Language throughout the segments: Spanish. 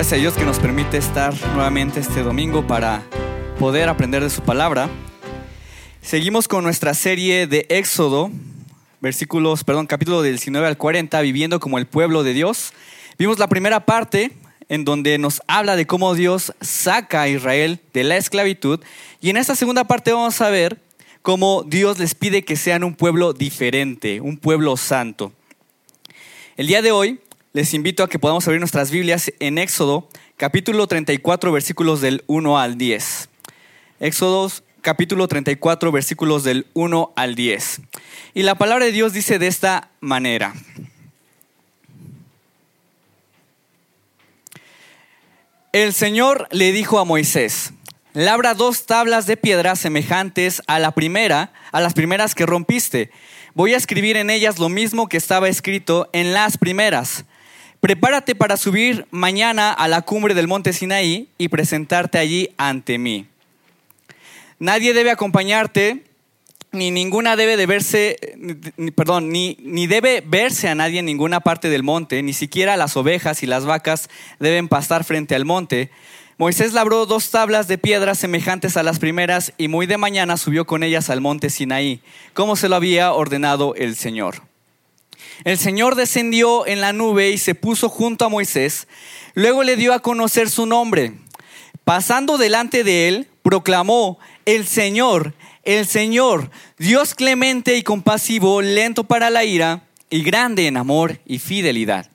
Gracias a Dios que nos permite estar nuevamente este domingo para poder aprender de su palabra. Seguimos con nuestra serie de Éxodo, versículos, perdón, capítulo del 19 al 40, viviendo como el pueblo de Dios. Vimos la primera parte en donde nos habla de cómo Dios saca a Israel de la esclavitud y en esta segunda parte vamos a ver cómo Dios les pide que sean un pueblo diferente, un pueblo santo. El día de hoy les invito a que podamos abrir nuestras Biblias en Éxodo, capítulo 34, versículos del 1 al 10. Éxodo, capítulo 34, versículos del 1 al 10. Y la palabra de Dios dice de esta manera. El Señor le dijo a Moisés, labra dos tablas de piedra semejantes a la primera, a las primeras que rompiste. Voy a escribir en ellas lo mismo que estaba escrito en las primeras. Prepárate para subir mañana a la cumbre del monte Sinaí y presentarte allí ante mí. Nadie debe acompañarte, ni ninguna debe de verse, perdón, ni, ni debe verse a nadie en ninguna parte del monte, ni siquiera las ovejas y las vacas deben pastar frente al monte. Moisés labró dos tablas de piedra semejantes a las primeras y muy de mañana subió con ellas al monte Sinaí, como se lo había ordenado el Señor. El Señor descendió en la nube y se puso junto a Moisés. Luego le dio a conocer su nombre. Pasando delante de él, proclamó, el Señor, el Señor, Dios clemente y compasivo, lento para la ira y grande en amor y fidelidad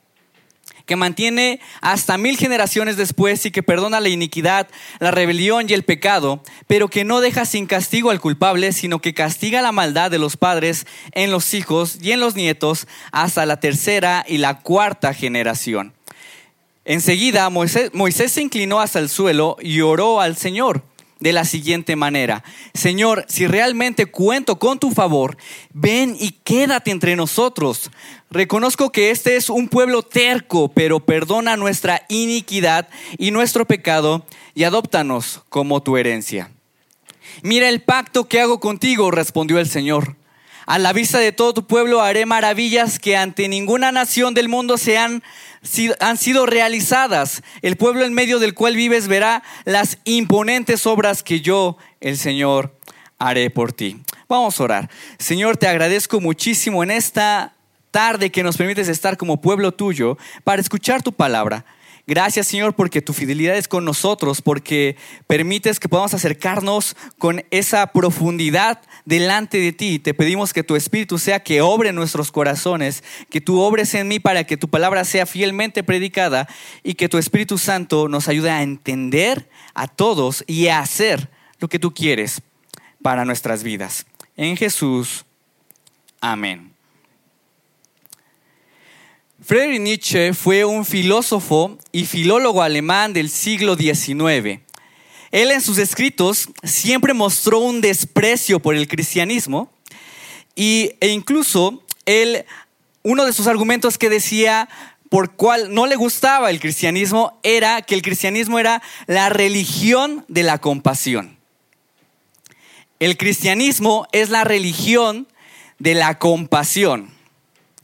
que mantiene hasta mil generaciones después y que perdona la iniquidad, la rebelión y el pecado, pero que no deja sin castigo al culpable, sino que castiga la maldad de los padres en los hijos y en los nietos hasta la tercera y la cuarta generación. Enseguida Moisés, Moisés se inclinó hasta el suelo y oró al Señor de la siguiente manera, Señor, si realmente cuento con tu favor, ven y quédate entre nosotros. Reconozco que este es un pueblo terco, pero perdona nuestra iniquidad y nuestro pecado y adóptanos como tu herencia. Mira el pacto que hago contigo, respondió el Señor. A la vista de todo tu pueblo haré maravillas que ante ninguna nación del mundo se han han sido realizadas. El pueblo en medio del cual vives verá las imponentes obras que yo, el Señor, haré por ti. Vamos a orar. Señor, te agradezco muchísimo en esta tarde que nos permites estar como pueblo tuyo para escuchar tu palabra. Gracias Señor porque tu fidelidad es con nosotros, porque permites que podamos acercarnos con esa profundidad delante de ti. Te pedimos que tu Espíritu sea que obre nuestros corazones, que tú obres en mí para que tu palabra sea fielmente predicada y que tu Espíritu Santo nos ayude a entender a todos y a hacer lo que tú quieres para nuestras vidas. En Jesús, amén. Friedrich Nietzsche fue un filósofo y filólogo alemán del siglo XIX. Él en sus escritos siempre mostró un desprecio por el cristianismo y, e incluso él, uno de sus argumentos que decía por cual no le gustaba el cristianismo era que el cristianismo era la religión de la compasión. El cristianismo es la religión de la compasión.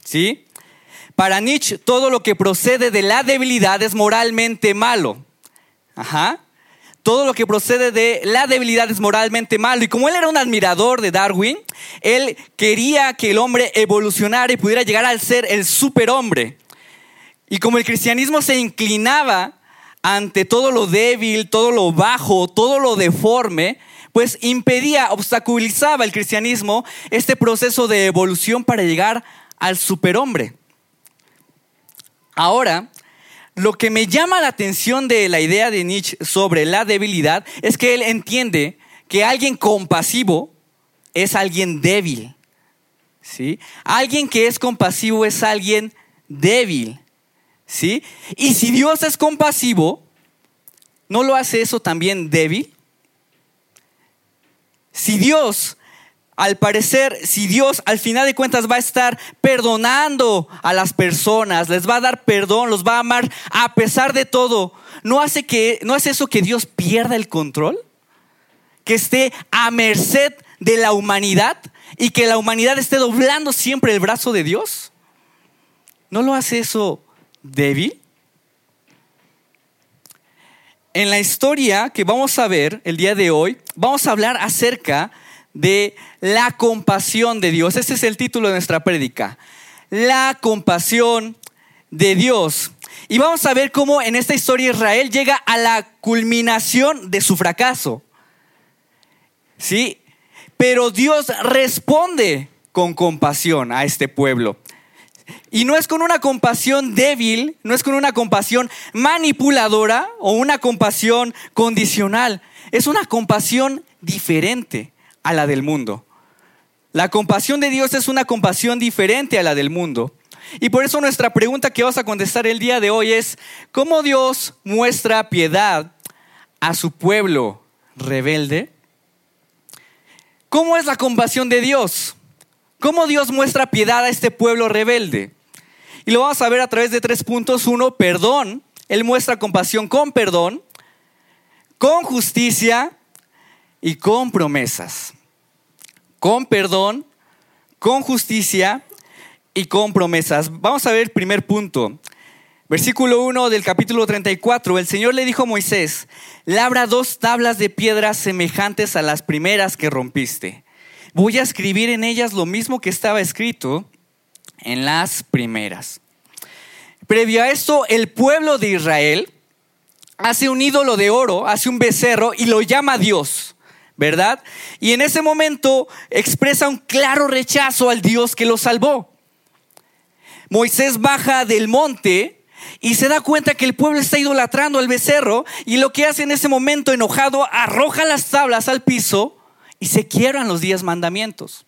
¿Sí? Para Nietzsche, todo lo que procede de la debilidad es moralmente malo. Ajá. Todo lo que procede de la debilidad es moralmente malo. Y como él era un admirador de Darwin, él quería que el hombre evolucionara y pudiera llegar al ser el superhombre. Y como el cristianismo se inclinaba ante todo lo débil, todo lo bajo, todo lo deforme, pues impedía, obstaculizaba el cristianismo este proceso de evolución para llegar al superhombre. Ahora, lo que me llama la atención de la idea de Nietzsche sobre la debilidad es que él entiende que alguien compasivo es alguien débil. ¿Sí? Alguien que es compasivo es alguien débil. ¿Sí? Y si Dios es compasivo, ¿no lo hace eso también débil? Si Dios al parecer, si Dios al final de cuentas va a estar perdonando a las personas, les va a dar perdón, los va a amar a pesar de todo, ¿no hace, que, ¿no eso que Dios pierda el control? Que esté a merced de la humanidad y que la humanidad esté doblando siempre el brazo de Dios. ¿No lo hace eso débil? en la historia que vamos a ver el día de hoy, vamos a hablar acerca de la compasión de Dios. Ese es el título de nuestra prédica. La compasión de Dios. Y vamos a ver cómo en esta historia Israel llega a la culminación de su fracaso. ¿Sí? Pero Dios responde con compasión a este pueblo. Y no es con una compasión débil, no es con una compasión manipuladora o una compasión condicional. Es una compasión diferente a la del mundo. La compasión de Dios es una compasión diferente a la del mundo. Y por eso nuestra pregunta que vas a contestar el día de hoy es, ¿cómo Dios muestra piedad a su pueblo rebelde? ¿Cómo es la compasión de Dios? ¿Cómo Dios muestra piedad a este pueblo rebelde? Y lo vamos a ver a través de tres puntos. Uno, perdón. Él muestra compasión con perdón, con justicia y con promesas. Con perdón, con justicia y con promesas. Vamos a ver el primer punto. Versículo 1 del capítulo 34. El Señor le dijo a Moisés, labra dos tablas de piedra semejantes a las primeras que rompiste. Voy a escribir en ellas lo mismo que estaba escrito en las primeras. Previo a esto, el pueblo de Israel hace un ídolo de oro, hace un becerro y lo llama Dios, ¿verdad? Y en ese momento expresa un claro rechazo al Dios que lo salvó. Moisés baja del monte y se da cuenta que el pueblo está idolatrando al becerro y lo que hace en ese momento enojado arroja las tablas al piso y se quiebran los diez mandamientos.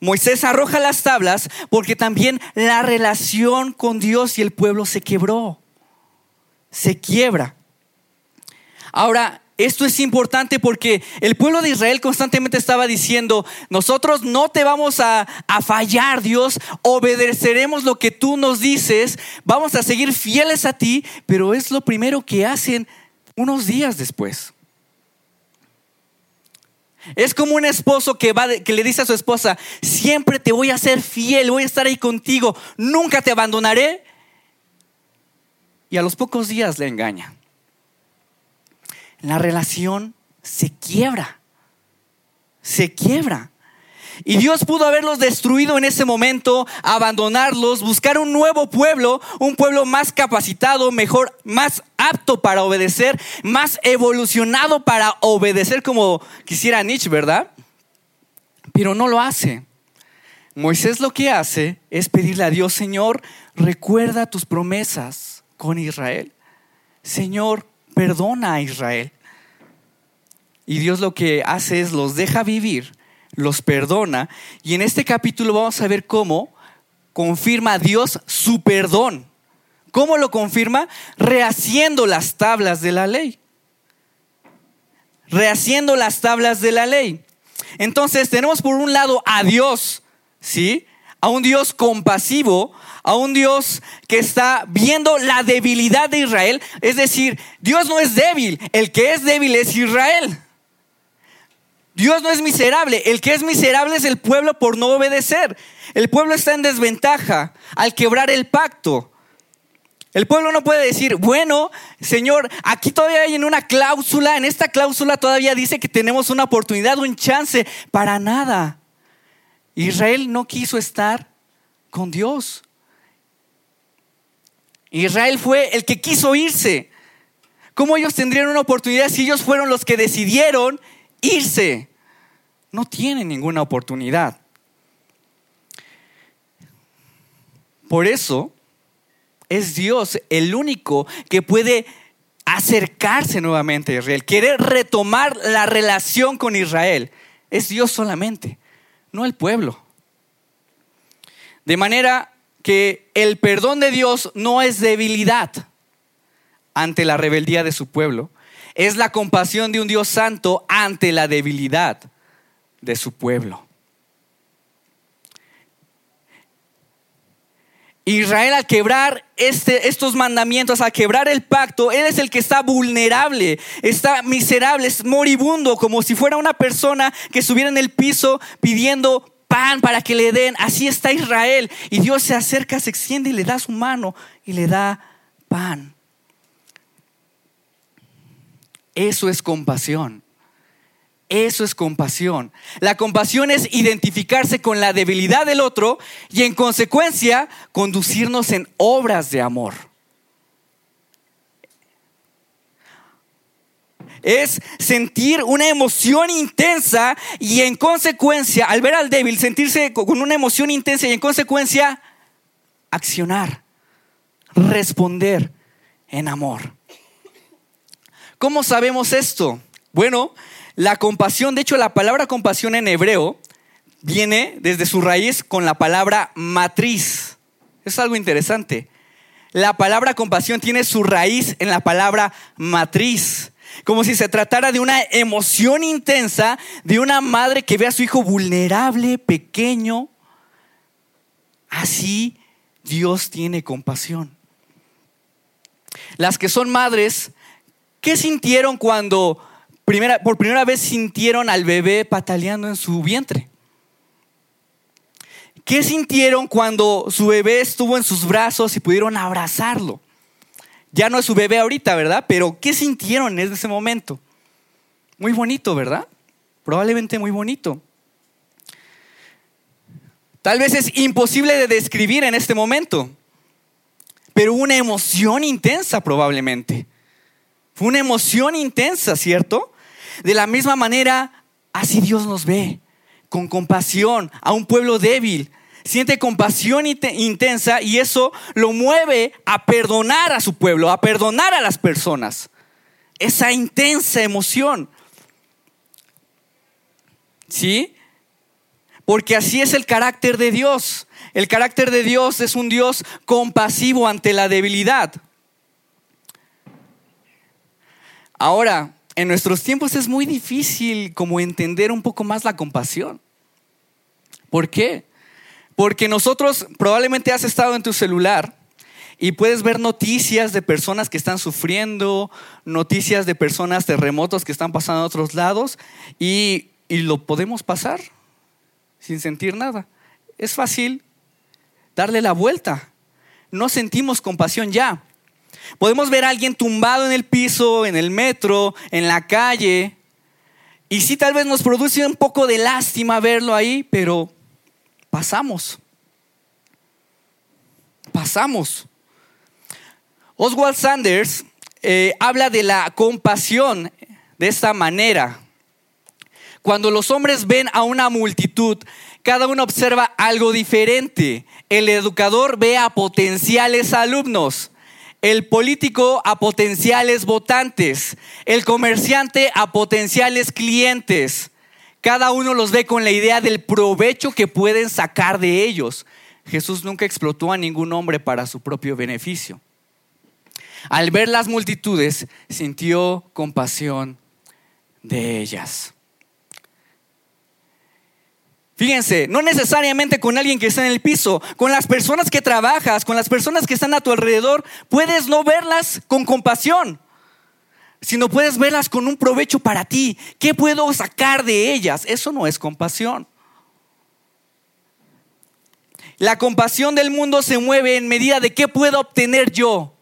Moisés arroja las tablas porque también la relación con Dios y el pueblo se quebró, se quiebra. Ahora, esto es importante porque el pueblo de Israel constantemente estaba diciendo, nosotros no te vamos a, fallar, Dios, obedeceremos lo que tú nos dices, vamos a seguir fieles a ti, pero es lo primero que hacen unos días después. Es como un esposo que, va, que le dice a su esposa, siempre te voy a ser fiel, voy a estar ahí contigo, nunca te abandonaré. Y a los pocos días le engaña la relación se quiebra. Se quiebra. Y Dios pudo haberlos destruido en ese momento, abandonarlos, buscar un nuevo pueblo, un pueblo más capacitado, mejor, más apto para obedecer, más evolucionado para obedecer como quisiera Nietzsche, ¿verdad? Pero no lo hace. Moisés lo que hace es pedirle a Dios, Señor, recuerda tus promesas con Israel. Señor, perdona a Israel. Y Dios lo que hace es los deja vivir, los perdona. Y en este capítulo vamos a ver cómo confirma Dios su perdón. ¿Cómo lo confirma? Rehaciendo las tablas de la ley. Rehaciendo las tablas de la ley. Entonces tenemos por un lado a Dios, ¿sí? A un Dios compasivo, a un Dios que está viendo la debilidad de Israel. Es decir, Dios no es débil, el que es débil es Israel. Dios no es miserable, el que es miserable es el pueblo por no obedecer. El pueblo está en desventaja al quebrar el pacto. El pueblo no puede decir, bueno, Señor, aquí todavía hay en una cláusula, en esta cláusula todavía dice que tenemos una oportunidad, un chance, para nada. Israel no quiso estar con Dios. Israel fue el que quiso irse. ¿Cómo ellos tendrían una oportunidad si ellos fueron los que decidieron irse? No tienen ninguna oportunidad. Por eso es Dios el único que puede acercarse nuevamente a Israel, querer retomar la relación con Israel. Es Dios solamente, no el pueblo. De manera que el perdón de Dios no es debilidad ante la rebeldía de su pueblo, es la compasión de un Dios santo ante la debilidad de su pueblo. Israel al quebrar este, estos mandamientos, al quebrar el pacto, él es el que está vulnerable, está miserable, es moribundo, como si fuera una persona que estuviera en el piso pidiendo pan para que le den. Así está Israel. Y Dios se acerca, se extiende y le da su mano y le da pan. Eso es compasión. Eso es compasión. La compasión es identificarse con la debilidad del otro y en consecuencia conducirnos en obras de amor. Es sentir una emoción intensa y en consecuencia, al ver al débil, sentirse con una emoción intensa y en consecuencia accionar, responder en amor. ¿Cómo sabemos esto? Bueno, la compasión, de hecho la palabra compasión en hebreo viene desde su raíz con la palabra matriz. Es algo interesante. La palabra compasión tiene su raíz en la palabra matriz. Como si se tratara de una emoción intensa de una madre que ve a su hijo vulnerable, pequeño. Así Dios tiene compasión. Las que son madres, ¿qué sintieron cuando por primera vez sintieron al bebé pataleando en su vientre? ¿Qué sintieron cuando su bebé estuvo en sus brazos y pudieron abrazarlo? Ya no es su bebé ahorita, ¿verdad? Pero ¿qué sintieron en ese momento? Muy bonito, ¿verdad? Probablemente muy bonito. Tal vez es imposible de describir en este momento, pero una emoción intensa probablemente. Fue una emoción intensa, ¿cierto? De la misma manera, así Dios nos ve, con compasión a un pueblo débil. Siente compasión intensa y eso lo mueve a perdonar a su pueblo, a perdonar a las personas. Esa intensa emoción. ¿Sí? Porque así es el carácter de Dios. El carácter de Dios es un Dios compasivo ante la debilidad. Ahora, en nuestros tiempos es muy difícil como entender un poco más la compasión. ¿Por qué? Porque nosotros probablemente has estado en tu celular y puedes ver noticias de personas que están sufriendo, noticias de personas terremotos que están pasando a otros lados y, y lo podemos pasar sin sentir nada. Es fácil darle la vuelta. No sentimos compasión ya. Podemos ver a alguien tumbado en el piso, en el metro, en la calle. Y sí, tal vez nos produce un poco de lástima verlo ahí, pero pasamos. Pasamos. Oswald Sanders eh, habla de la compasión de esta manera. Cuando los hombres ven a una multitud, cada uno observa algo diferente. El educador ve a potenciales alumnos el político a potenciales votantes, el comerciante a potenciales clientes. Cada uno los ve con la idea del provecho que pueden sacar de ellos. Jesús nunca explotó a ningún hombre para su propio beneficio. Al ver las multitudes, sintió compasión de ellas. Fíjense, no necesariamente con alguien que está en el piso, con las personas que trabajas, con las personas que están a tu alrededor, puedes no verlas con compasión, sino puedes verlas con un provecho para ti. ¿Qué puedo sacar de ellas? Eso no es compasión. La compasión del mundo se mueve en medida de qué puedo obtener yo.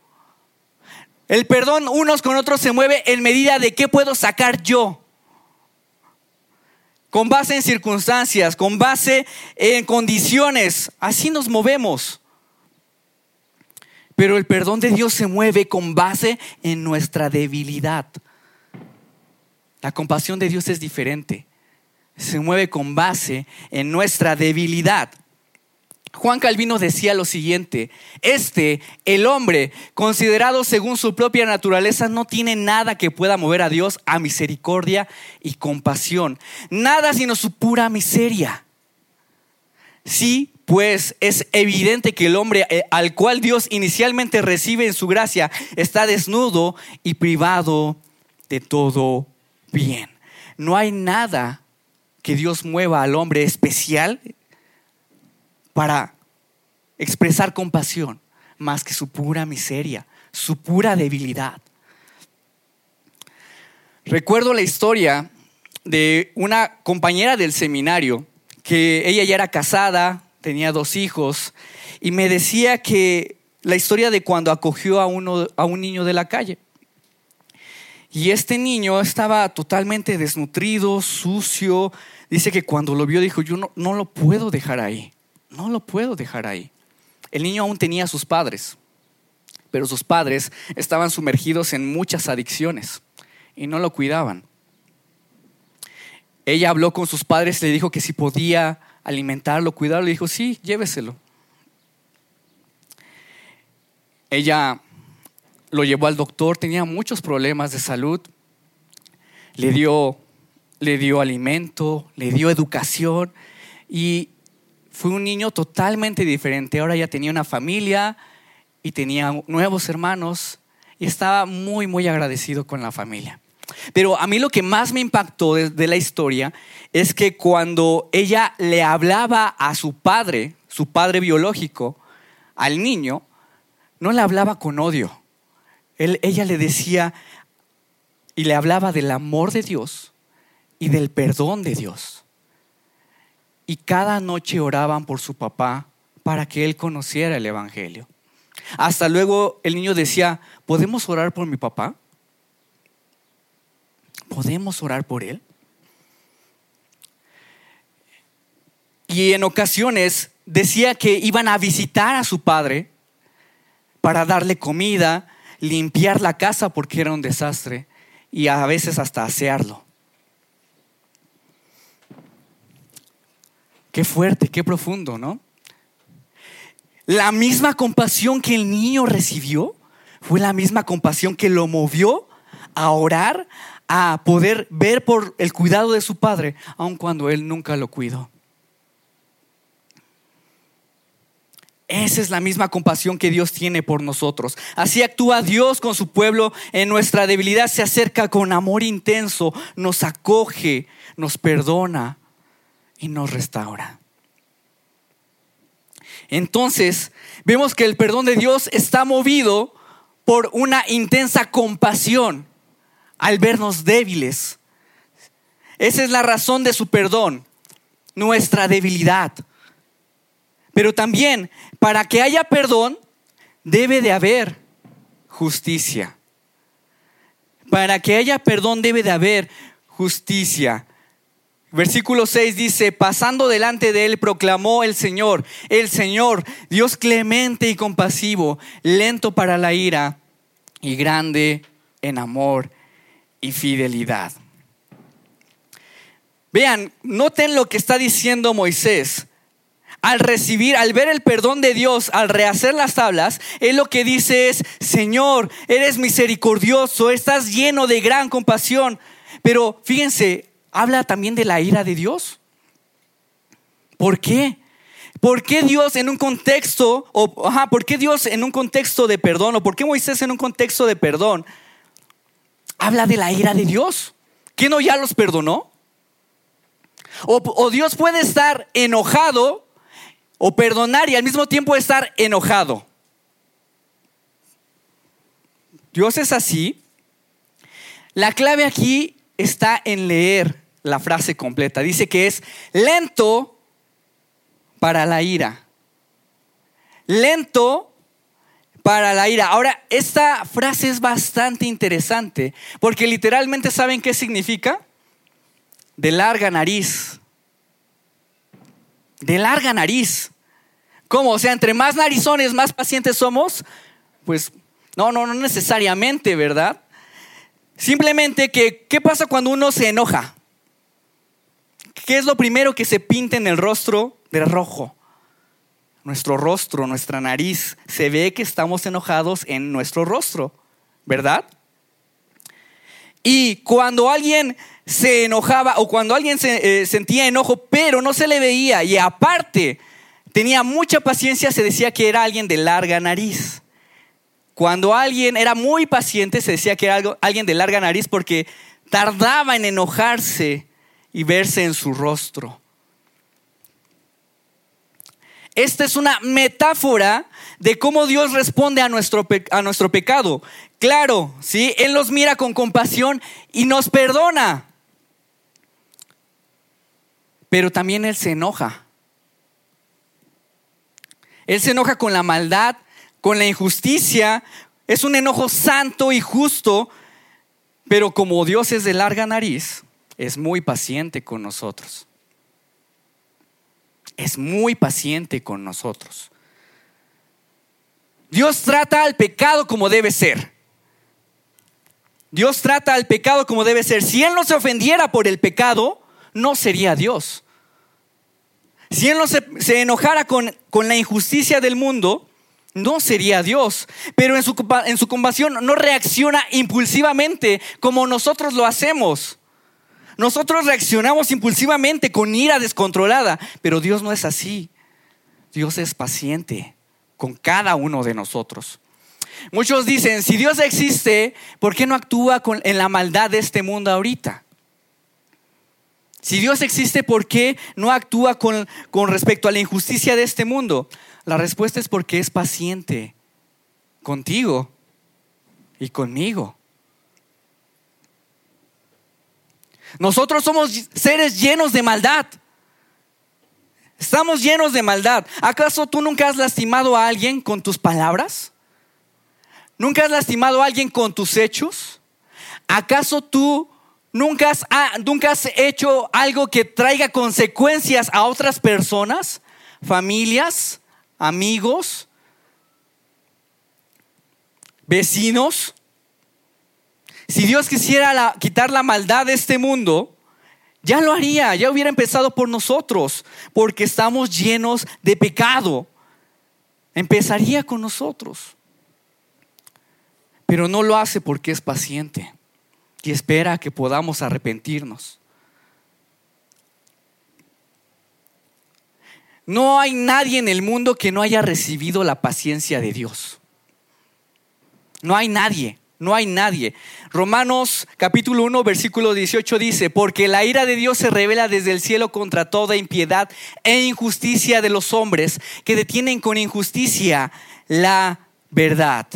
El perdón unos con otros se mueve en medida de qué puedo sacar yo con base en circunstancias, con base en condiciones. Así nos movemos. Pero el perdón de Dios se mueve con base en nuestra debilidad. La compasión de Dios es diferente. Se mueve con base en nuestra debilidad. Juan Calvino decía lo siguiente, este, el hombre, considerado según su propia naturaleza, no tiene nada que pueda mover a Dios a misericordia y compasión, nada sino su pura miseria. Sí, pues es evidente que el hombre eh, al cual Dios inicialmente recibe en su gracia está desnudo y privado de todo bien. No hay nada que Dios mueva al hombre especial para expresar compasión más que su pura miseria, su pura debilidad. Recuerdo la historia de una compañera del seminario que ella ya era casada, tenía dos hijos y me decía que la historia de cuando acogió a, uno, a un niño de la calle. Y este niño estaba totalmente desnutrido, sucio. Dice que cuando lo vio dijo, yo no, no lo puedo dejar ahí, no lo puedo dejar ahí. El niño aún tenía a sus padres, pero sus padres estaban sumergidos en muchas adicciones y no lo cuidaban. Ella habló con sus padres, le dijo que si podía alimentarlo, cuidarlo, le dijo, sí, lléveselo. Ella lo llevó al doctor, tenía muchos problemas de salud, le dio, le dio alimento, le dio educación y fue un niño totalmente diferente. Ahora ya tenía una familia y tenía nuevos hermanos y estaba muy, muy agradecido con la familia. Pero a mí lo que más me impactó de, la historia es que cuando ella le hablaba a su padre, su padre biológico, al niño, no le hablaba con odio. ella le decía y le hablaba del amor de Dios y del perdón de Dios. Y cada noche oraban por su papá para que él conociera el Evangelio. Hasta luego el niño decía, ¿podemos orar por mi papá? ¿Podemos orar por él? Y en ocasiones decía que iban a visitar a su padre para darle comida, limpiar la casa porque era un desastre y a veces hasta asearlo. Qué fuerte, qué profundo, ¿no? La misma compasión que el niño recibió fue la misma compasión que lo movió a orar, a poder ver por el cuidado de su padre, aun cuando él nunca lo cuidó. Esa es la misma compasión que Dios tiene por nosotros. Así actúa Dios con su pueblo en nuestra debilidad. Se acerca con amor intenso, nos acoge, nos perdona y nos restaura. Entonces, vemos que el perdón de Dios está movido por una intensa compasión al vernos débiles. Esa es la razón de su perdón, nuestra debilidad. Pero también, para que haya perdón, debe de haber justicia. Para que haya perdón debe de haber justicia. Versículo 6 dice, pasando delante de él, proclamó el Señor, el Señor, Dios clemente y compasivo, lento para la ira y grande en amor y fidelidad. Vean, noten lo que está diciendo Moisés. Al recibir, al ver el perdón de Dios, al rehacer las tablas, él lo que dice es, Señor, eres misericordioso, estás lleno de gran compasión. Pero fíjense, habla también de la ira de Dios. ¿Por qué? ¿Por qué Dios en un contexto, o, ajá, ¿por qué Dios en un contexto de perdón, o por qué Moisés en un contexto de perdón habla de la ira de Dios. ¿Que no ya los perdonó? O, Dios puede estar enojado o perdonar y al mismo tiempo estar enojado. Dios es así. La clave aquí está en leer la frase completa. Dice que es lento para la ira. Lento para la ira. Ahora, esta frase es bastante interesante porque literalmente saben qué significa? De larga nariz. De larga nariz. ¿Cómo? O sea, entre más narizones, más pacientes somos. Pues no, no, no necesariamente, ¿verdad? Simplemente que, ¿qué pasa cuando uno se enoja? ¿Qué es lo primero que se pinta en el rostro de rojo? nuestro rostro, nuestra nariz. Se ve que estamos enojados en nuestro rostro, ¿verdad? Y cuando alguien se enojaba o cuando alguien se, eh, sentía enojo, pero no se le veía y aparte tenía mucha paciencia, se decía que era alguien de larga nariz. Cuando alguien era muy paciente, se decía que era alguien de larga nariz porque tardaba en enojarse y verse en su rostro. Esta es una metáfora de cómo Dios responde a nuestro, a nuestro pecado. Claro, ¿sí? Él nos mira con compasión y nos perdona. Pero también Él se enoja. Él se enoja con la maldad, con la injusticia. Es un enojo santo y justo Pero como Dios es de larga nariz, es muy paciente con nosotros. Es muy paciente con nosotros. Dios trata al pecado como debe ser. Dios trata al pecado como debe ser. Si Él no se ofendiera por el pecado, no sería Dios. Si Él no se, enojara con, con, la injusticia del mundo, no sería Dios. Pero en su, compasión no reacciona impulsivamente como nosotros lo hacemos. Nosotros reaccionamos impulsivamente con ira descontrolada, pero Dios no es así. Dios es paciente con cada uno de nosotros. Muchos dicen, si Dios existe, ¿por qué no actúa en la maldad de este mundo ahorita? Si Dios existe, ¿por qué no actúa con, con respecto a la injusticia de este mundo? La respuesta es porque es paciente contigo y conmigo. Nosotros somos seres llenos de maldad. Estamos llenos de maldad. ¿Acaso tú nunca has lastimado a alguien con tus palabras? ¿Nunca has lastimado a alguien con tus hechos? ¿Acaso tú nunca has, ah, nunca has hecho algo que traiga consecuencias a otras personas, familias, amigos, vecinos? Si Dios quisiera quitar la maldad de este mundo, ya lo haría, ya hubiera empezado por nosotros, porque estamos llenos de pecado. Empezaría con nosotros pero no lo hace porque es paciente y espera que podamos arrepentirnos. No hay nadie en el mundo que no haya recibido la paciencia de Dios. No hay nadie, no hay nadie. Romanos capítulo 1, versículo 18 dice, porque la ira de Dios se revela desde el cielo contra toda impiedad e injusticia de los hombres que detienen con injusticia la verdad.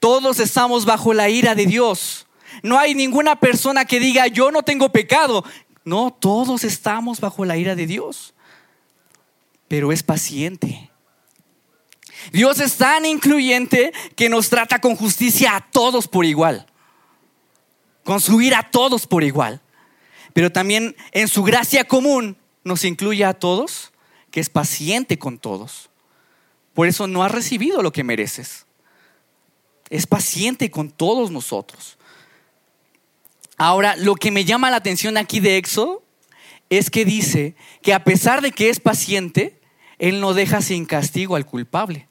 Todos estamos bajo la ira de Dios. No hay ninguna persona que diga, yo no tengo pecado. No, todos estamos bajo la ira de Dios. Pero es paciente. Dios es tan incluyente que nos trata con justicia a todos por igual. Con su ira a todos por igual. Pero también en su gracia común nos incluye a todos, que es paciente con todos. Por eso no has recibido lo que mereces es paciente con todos nosotros. Ahora, lo que me llama la atención aquí de Éxodo es que dice que a pesar de que es paciente, Él no deja sin castigo al culpable.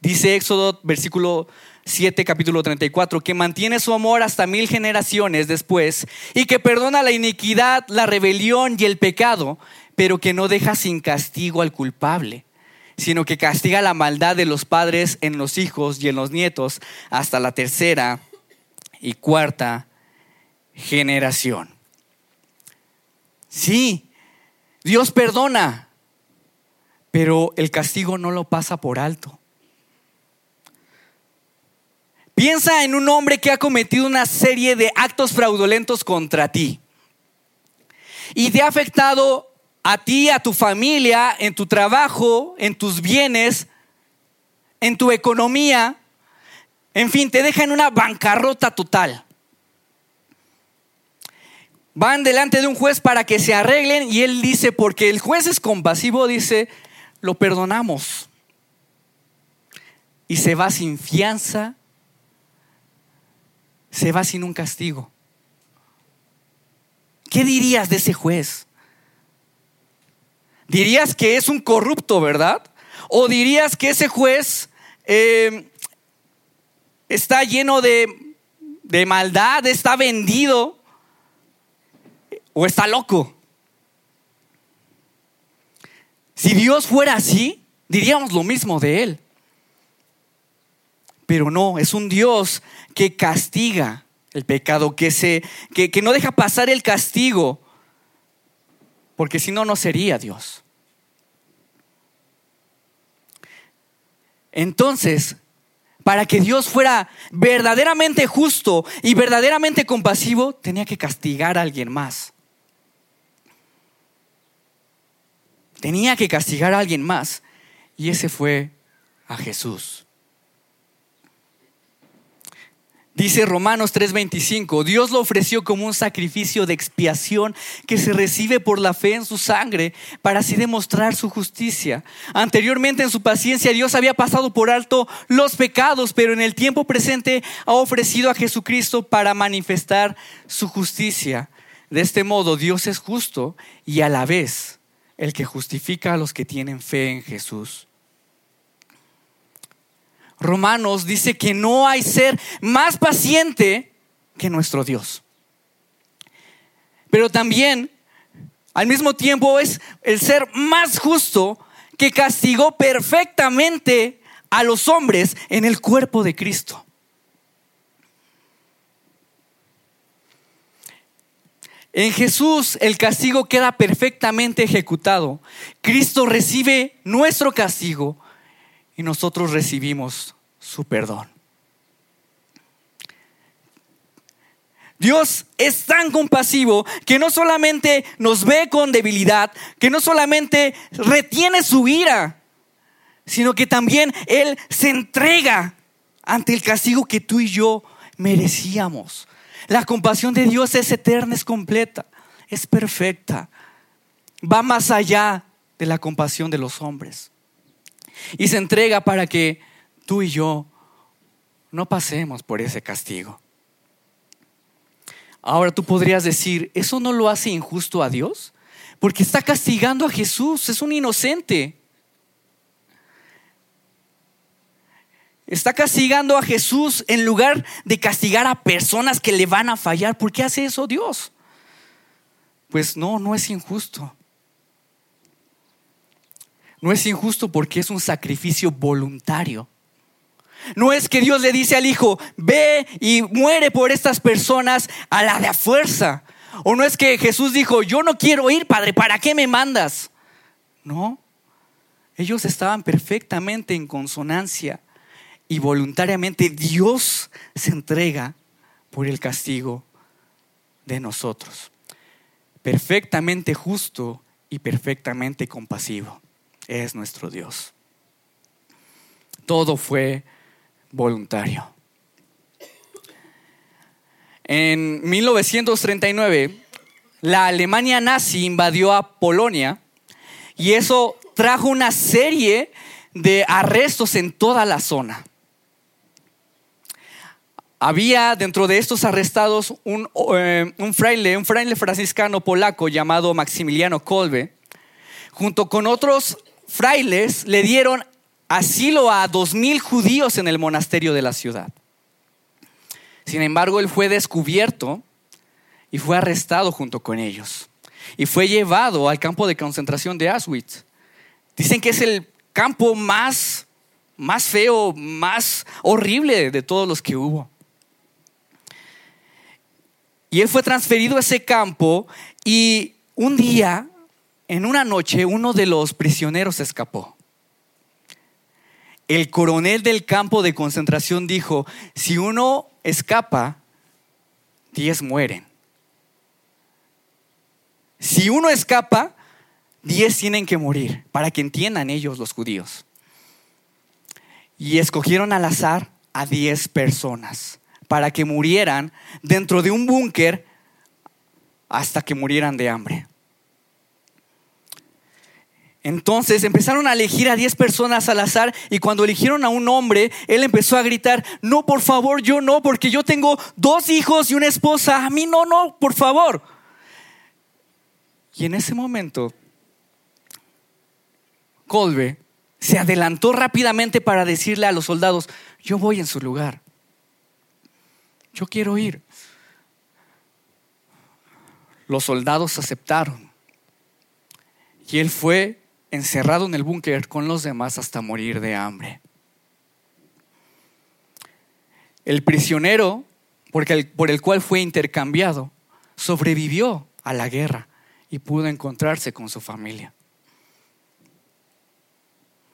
Dice Éxodo, versículo 7, capítulo 34, que mantiene su amor hasta mil generaciones después y que perdona la iniquidad, la rebelión y el pecado, pero que no deja sin castigo al culpable sino que castiga la maldad de los padres en los hijos y en los nietos hasta la tercera y cuarta generación. Sí, Dios perdona, pero el castigo no lo pasa por alto. Piensa en un hombre que ha cometido una serie de actos fraudulentos contra ti y te ha afectado a ti, a tu familia, en tu trabajo, en tus bienes, en tu economía. En fin, te deja en una bancarrota total. Van delante de un juez para que se arreglen y él dice, porque el juez es compasivo, dice, lo perdonamos. Y se va sin fianza, se va sin un castigo. ¿Qué dirías de ese juez? dirías que es un corrupto, ¿verdad? O dirías que ese juez eh, está lleno de, de maldad, está vendido o está loco. Si Dios fuera así, diríamos lo mismo de Él. Pero no, es un Dios que castiga el pecado, que, se, que, que no deja pasar el castigo porque si no, no sería Dios. Entonces, para que Dios fuera verdaderamente justo y verdaderamente compasivo, tenía que castigar a alguien más. Tenía que castigar a alguien más. Y ese fue a Jesús. Dice Romanos 3:25, Dios lo ofreció como un sacrificio de expiación que se recibe por la fe en su sangre para así demostrar su justicia. Anteriormente en su paciencia Dios había pasado por alto los pecados, pero en el tiempo presente ha ofrecido a Jesucristo para manifestar su justicia. De este modo Dios es justo y a la vez el que justifica a los que tienen fe en Jesús. Romanos dice que no hay ser más paciente que nuestro Dios. Pero también, al mismo tiempo, es el ser más justo que castigó perfectamente a los hombres en el cuerpo de Cristo. En Jesús el castigo queda perfectamente ejecutado. Cristo recibe nuestro castigo y nosotros recibimos su perdón. Dios es tan compasivo que no solamente nos ve con debilidad, que no solamente retiene su ira, sino que también Él se entrega ante el castigo que tú y yo merecíamos. La compasión de Dios es eterna, es completa, es perfecta. Va más allá de la compasión de los hombres y se entrega para que tú y yo no pasemos por ese castigo. Ahora tú podrías decir, ¿eso no lo hace injusto a Dios? Porque está castigando a Jesús, es un inocente. Está castigando a Jesús en lugar de castigar a personas que le van a fallar. ¿Por qué hace eso Dios? Pues no, no es injusto. No es injusto porque es un sacrificio voluntario. No es que Dios le dice al hijo, ve y muere por estas personas a la de a fuerza. O no es que Jesús dijo, yo no quiero ir, Padre, ¿para qué me mandas? No, ellos estaban perfectamente en consonancia y voluntariamente Dios se entrega por el castigo de nosotros. Perfectamente justo y perfectamente compasivo es nuestro Dios. Todo fue voluntario. En 1939, la Alemania nazi invadió a Polonia y eso trajo una serie de arrestos en toda la zona. Había dentro de estos arrestados un, eh, un, fraile, un fraile franciscano polaco llamado Maximiliano Kolbe, junto con otros frailes le dieron asilo a dos mil judíos en el monasterio de la ciudad. Sin embargo, él fue descubierto y fue arrestado junto con ellos. Y fue llevado al campo de concentración de Auschwitz. Dicen que es el campo más, más feo, más horrible de todos los que hubo. Y él fue transferido a ese campo y un día en una noche uno de los prisioneros escapó. El coronel del campo de concentración dijo, si uno escapa, diez mueren. Si uno escapa, diez tienen que morir, para que entiendan ellos los judíos. Y escogieron al azar a diez personas para que murieran dentro de un búnker hasta que murieran de hambre. Entonces empezaron a elegir a 10 personas al azar y cuando eligieron a un hombre, él empezó a gritar, no, por favor, yo no, porque yo tengo dos hijos y una esposa, a mí no, no, por favor. Y en ese momento, Colbe se adelantó rápidamente para decirle a los soldados, yo voy en su lugar, yo quiero ir. Los soldados aceptaron. Y él fue encerrado en el búnker con los demás hasta morir de hambre. El prisionero por el cual fue intercambiado sobrevivió a la guerra y pudo encontrarse con su familia.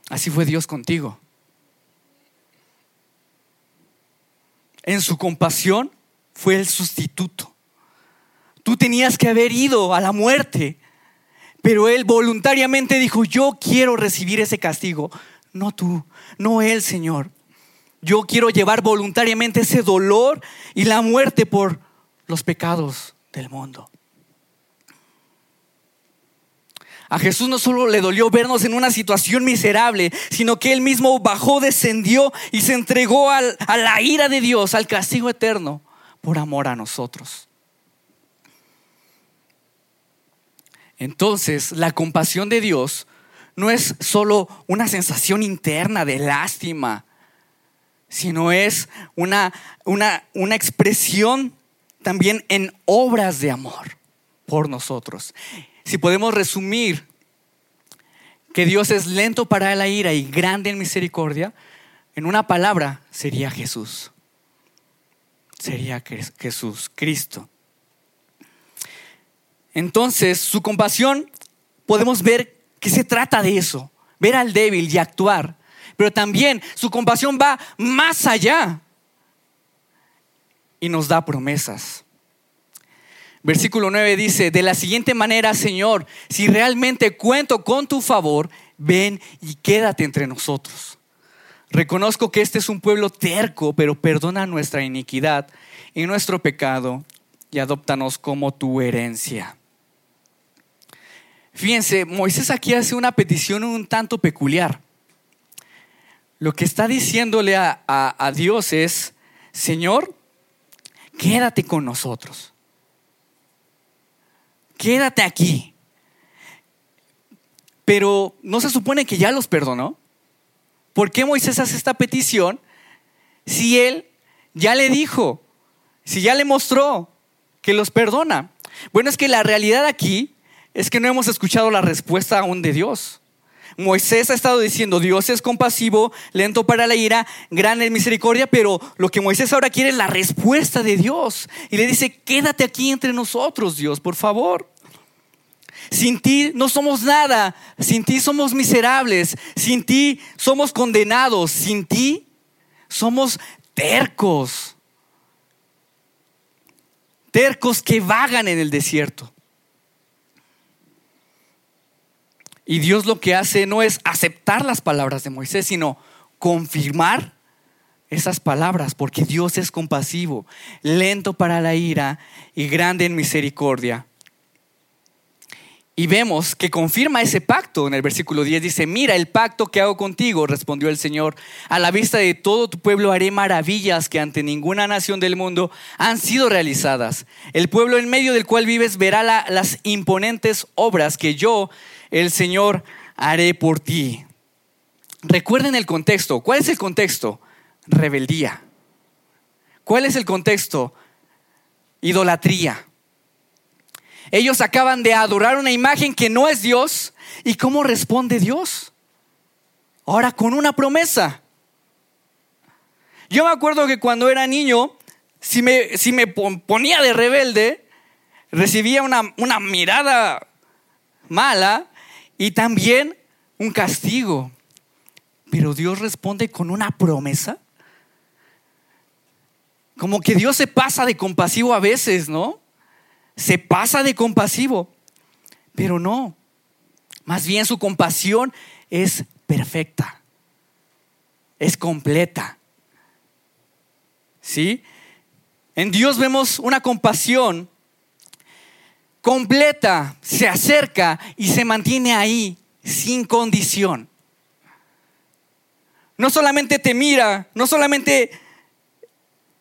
Así fue Dios contigo. En su compasión fue el sustituto. Tú tenías que haber ido a la muerte pero él voluntariamente dijo, yo quiero recibir ese castigo. No tú, no él, Señor. yo quiero llevar voluntariamente ese dolor y la muerte por los pecados del mundo. A Jesús no solo le dolió vernos en una situación miserable, sino que Él mismo bajó, descendió y se entregó a la ira de Dios, al castigo eterno, por amor a nosotros. Entonces, la compasión de Dios no es solo una sensación interna de lástima, sino es una, una, una expresión también en obras de amor por nosotros si podemos resumir que Dios es lento para la ira y grande en misericordia, en una palabra sería Jesús. Sería Jesús, Cristo. Entonces, su compasión, podemos ver que se trata de eso, ver al débil y actuar. Pero también su compasión va más allá y nos da promesas. Versículo 9 dice, de la siguiente manera, Señor, si realmente cuento con tu favor, ven y quédate entre nosotros. Reconozco que este es un pueblo terco, pero perdona nuestra iniquidad y nuestro pecado y adóptanos como tu herencia. Fíjense, Moisés aquí hace una petición un tanto peculiar. Lo que está diciéndole a, a Dios es, Señor, quédate con nosotros quédate aquí. Pero no se supone que ya los perdonó. ¿Por qué Moisés hace esta petición si él ya le dijo, si ya le mostró que los perdona? Bueno, es que la realidad aquí es que no hemos escuchado la respuesta aún de Dios. Moisés ha estado diciendo, Dios es compasivo, lento para la ira, grande en misericordia, pero lo que Moisés ahora quiere es la respuesta de Dios. Y le dice, quédate aquí entre nosotros, Dios, por favor. Sin ti no somos nada, sin ti somos miserables, sin ti somos condenados, sin ti somos tercos. Tercos que vagan en el desierto. Y Dios lo que hace no es aceptar las palabras de Moisés, sino confirmar esas palabras, porque Dios es compasivo, lento para la ira y grande en misericordia. Y vemos que confirma ese pacto en el versículo 10. Dice, mira el pacto que hago contigo, respondió el Señor. A la vista de todo tu pueblo haré maravillas que ante ninguna nación del mundo han sido realizadas. El pueblo en medio del cual vives verá las imponentes obras que yo el Señor haré por ti. Recuerden el contexto. ¿Cuál es el contexto? Rebeldía. ¿Cuál es el contexto? Idolatría. Ellos acaban de adorar una imagen que no es Dios. ¿Y cómo responde Dios? Ahora con una promesa. Yo me acuerdo que cuando era niño, si me, si me ponía de rebelde, recibía una, una mirada mala y también un castigo. Pero Dios responde con una promesa. Como que Dios se pasa de compasivo a veces, ¿no? Se pasa de compasivo. Pero no. Más bien su compasión es perfecta. Es completa. ¿Sí? En Dios vemos una compasión completa, se acerca y se mantiene ahí sin condición. No solamente te mira, no solamente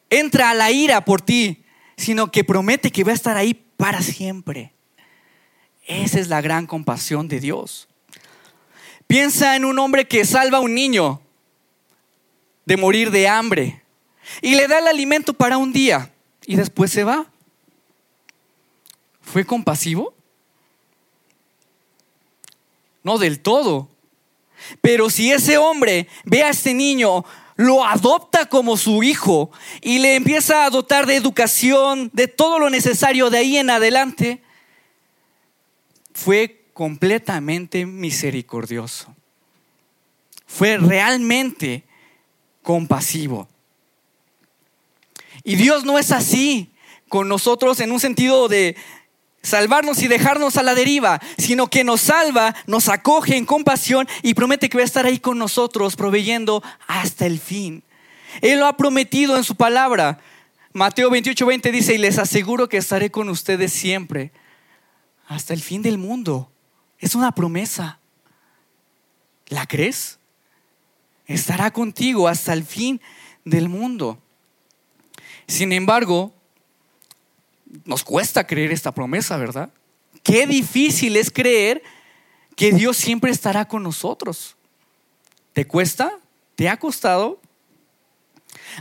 entra a la ira por ti, sino que promete que va a estar ahí para siempre. Esa es la gran compasión de Dios. Piensa en un hombre que salva a un niño de morir de hambre y le da el alimento para un día y después se va. ¿Fue compasivo? No del todo. Pero si ese hombre ve a este niño, lo adopta como su hijo y le empieza a dotar de educación, de todo lo necesario de ahí en adelante, fue completamente misericordioso. Fue realmente compasivo. Y Dios no es así con nosotros en un sentido de, salvarnos y dejarnos a la deriva, sino que nos salva, nos acoge en compasión y promete que va a estar ahí con nosotros proveyendo hasta el fin. Él lo ha prometido en su palabra. Mateo 28, 20 dice, y les aseguro que estaré con ustedes siempre, hasta el fin del mundo. Es una promesa. ¿La crees? Estará contigo hasta el fin del mundo. Sin embargo, nos cuesta creer esta promesa, ¿verdad? Qué difícil es creer que Dios siempre estará con nosotros. ¿Te cuesta? ¿Te ha costado?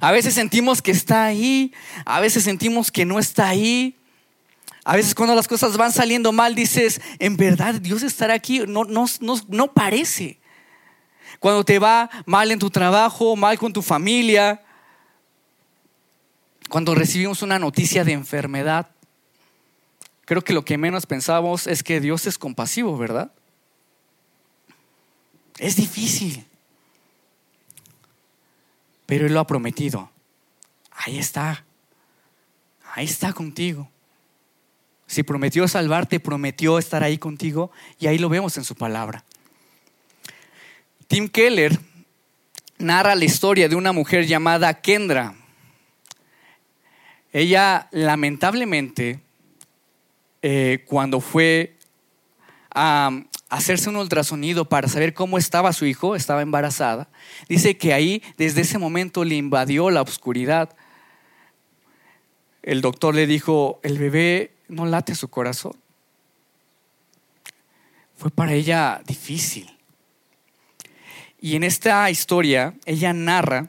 A veces sentimos que está ahí, a veces sentimos que no está ahí. A veces cuando las cosas van saliendo mal dices, en verdad Dios estará aquí, no, no, no, parece. Cuando te va mal en tu trabajo, mal con tu familia, cuando recibimos una noticia de enfermedad, creo que lo que menos pensamos es que Dios es compasivo, ¿verdad? Es difícil pero Él lo ha prometido. Ahí está. Ahí está contigo. Si prometió salvarte, prometió estar ahí contigo y ahí lo vemos en su palabra. Tim Keller narra la historia de una mujer llamada Kendra. Ella lamentablemente, eh, cuando fue a, hacerse un ultrasonido para saber cómo estaba su hijo, estaba embarazada, dice que ahí desde ese momento le invadió la oscuridad. El doctor le dijo, el bebé no late su corazón. Fue para ella difícil. Y en esta historia ella narra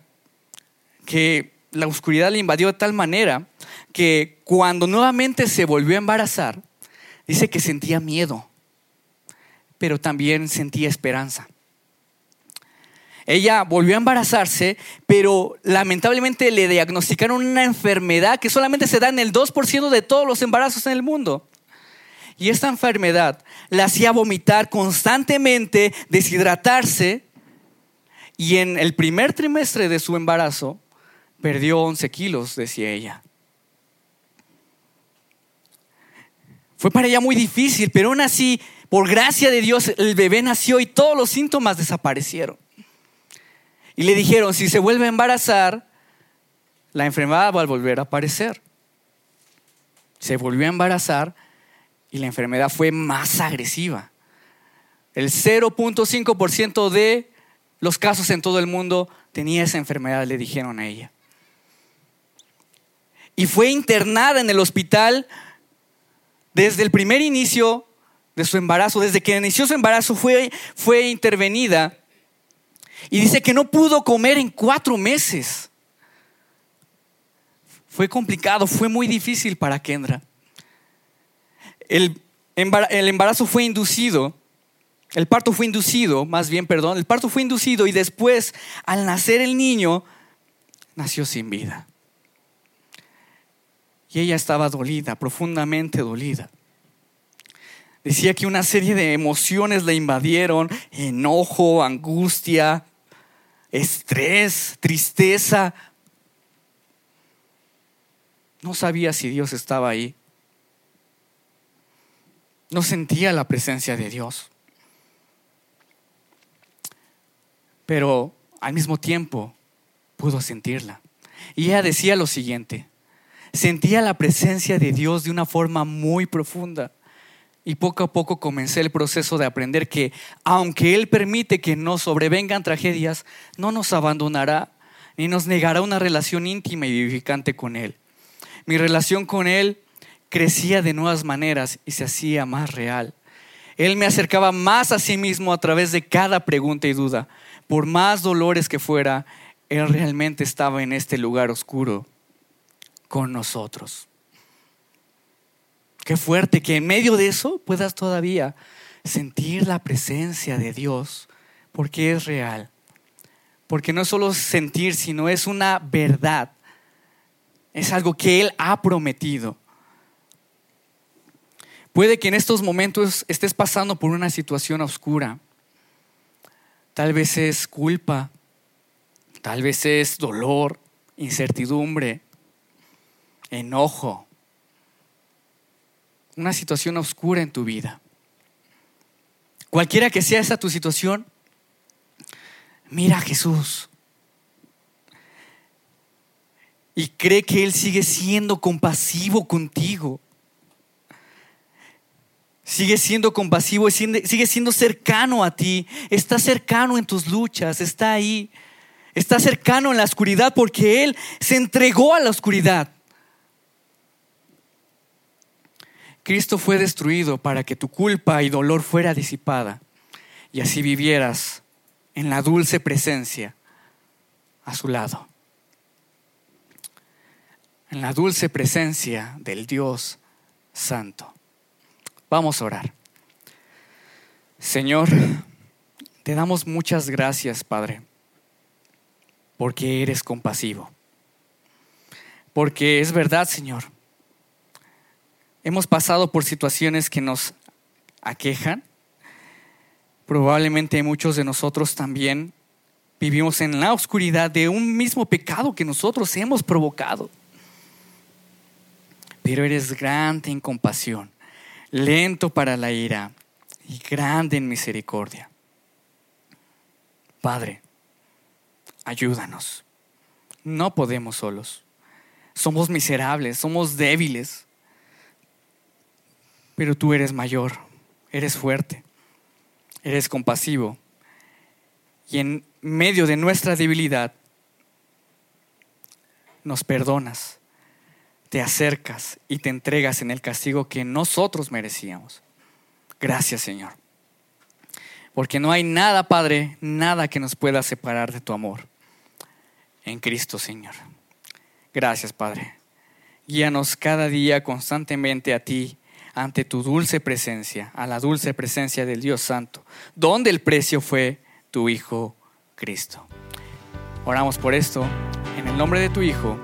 que la oscuridad le invadió de tal manera que cuando nuevamente se volvió a embarazar, dice que sentía miedo pero también sentía esperanza. Ella volvió a embarazarse, pero lamentablemente le diagnosticaron una enfermedad que solamente se da en el 2% de todos los embarazos en el mundo. Y esta enfermedad la hacía vomitar constantemente, deshidratarse, y en el primer trimestre de su embarazo perdió 11 kilos, decía ella. Fue para ella muy difícil, pero aún así por gracia de Dios, el bebé nació y todos los síntomas desaparecieron. Y le dijeron, si se vuelve a embarazar, la enfermedad va a volver a aparecer. Se volvió a embarazar y la enfermedad fue más agresiva. El 0.5% de los casos en todo el mundo tenía esa enfermedad, le dijeron a ella. Y fue internada en el hospital desde el primer inicio de su embarazo, desde que inició su embarazo fue, fue intervenida y dice que no pudo comer en cuatro meses. Fue complicado, fue muy difícil para Kendra. El, el embarazo fue inducido, el parto fue inducido, más bien, perdón, el parto fue inducido y después, al nacer el niño, nació sin vida. Y ella estaba dolida, profundamente dolida. Decía que una serie de emociones le invadieron, enojo, angustia, estrés, tristeza. No sabía si Dios estaba ahí. No sentía la presencia de Dios. Pero al mismo tiempo pudo sentirla. Y ella decía lo siguiente, sentía la presencia de Dios de una forma muy profunda. Y poco a poco comencé el proceso de aprender que aunque Él permite que nos sobrevengan tragedias, no nos abandonará ni nos negará una relación íntima y vivificante con Él. Mi relación con Él crecía de nuevas maneras y se hacía más real. Él me acercaba más a sí mismo a través de cada pregunta y duda. Por más dolores que fuera, Él realmente estaba en este lugar oscuro con nosotros. Qué fuerte que en medio de eso puedas todavía sentir la presencia de Dios, porque es real. Porque no es solo sentir, sino es una verdad. Es algo que Él ha prometido. Puede que en estos momentos estés pasando por una situación oscura. Tal vez es culpa, tal vez es dolor, incertidumbre, enojo, una situación oscura en tu vida. Cualquiera que sea esa tu situación, mira a Jesús. y cree que Él sigue siendo compasivo contigo. Sigue siendo compasivo, sigue siendo cercano a ti, está cercano en tus luchas, está ahí, está cercano en la oscuridad porque Él se entregó a la oscuridad. Cristo fue destruido para que tu culpa y dolor fuera disipada y así vivieras en la dulce presencia a su lado. En la dulce presencia del Dios Santo. Vamos a orar. Señor, te damos muchas gracias, Padre, porque eres compasivo. Porque es verdad, Señor. Hemos pasado por situaciones que nos aquejan. Probablemente muchos de nosotros también vivimos en la oscuridad de un mismo pecado que nosotros hemos provocado. Pero eres grande en compasión, lento para la ira y grande en misericordia. Padre, ayúdanos. No podemos solos. Somos miserables, somos débiles. Pero tú eres mayor, eres fuerte, eres compasivo. Y en medio de nuestra debilidad, nos perdonas, te acercas y te entregas en el castigo que nosotros merecíamos. Gracias Señor. Porque no hay nada, Padre, nada que nos pueda separar de tu amor en Cristo Señor. Gracias Padre. Guíanos cada día constantemente a ti ante tu dulce presencia, a la dulce presencia del Dios Santo, donde el precio fue tu Hijo Cristo. Oramos por esto en el nombre de tu Hijo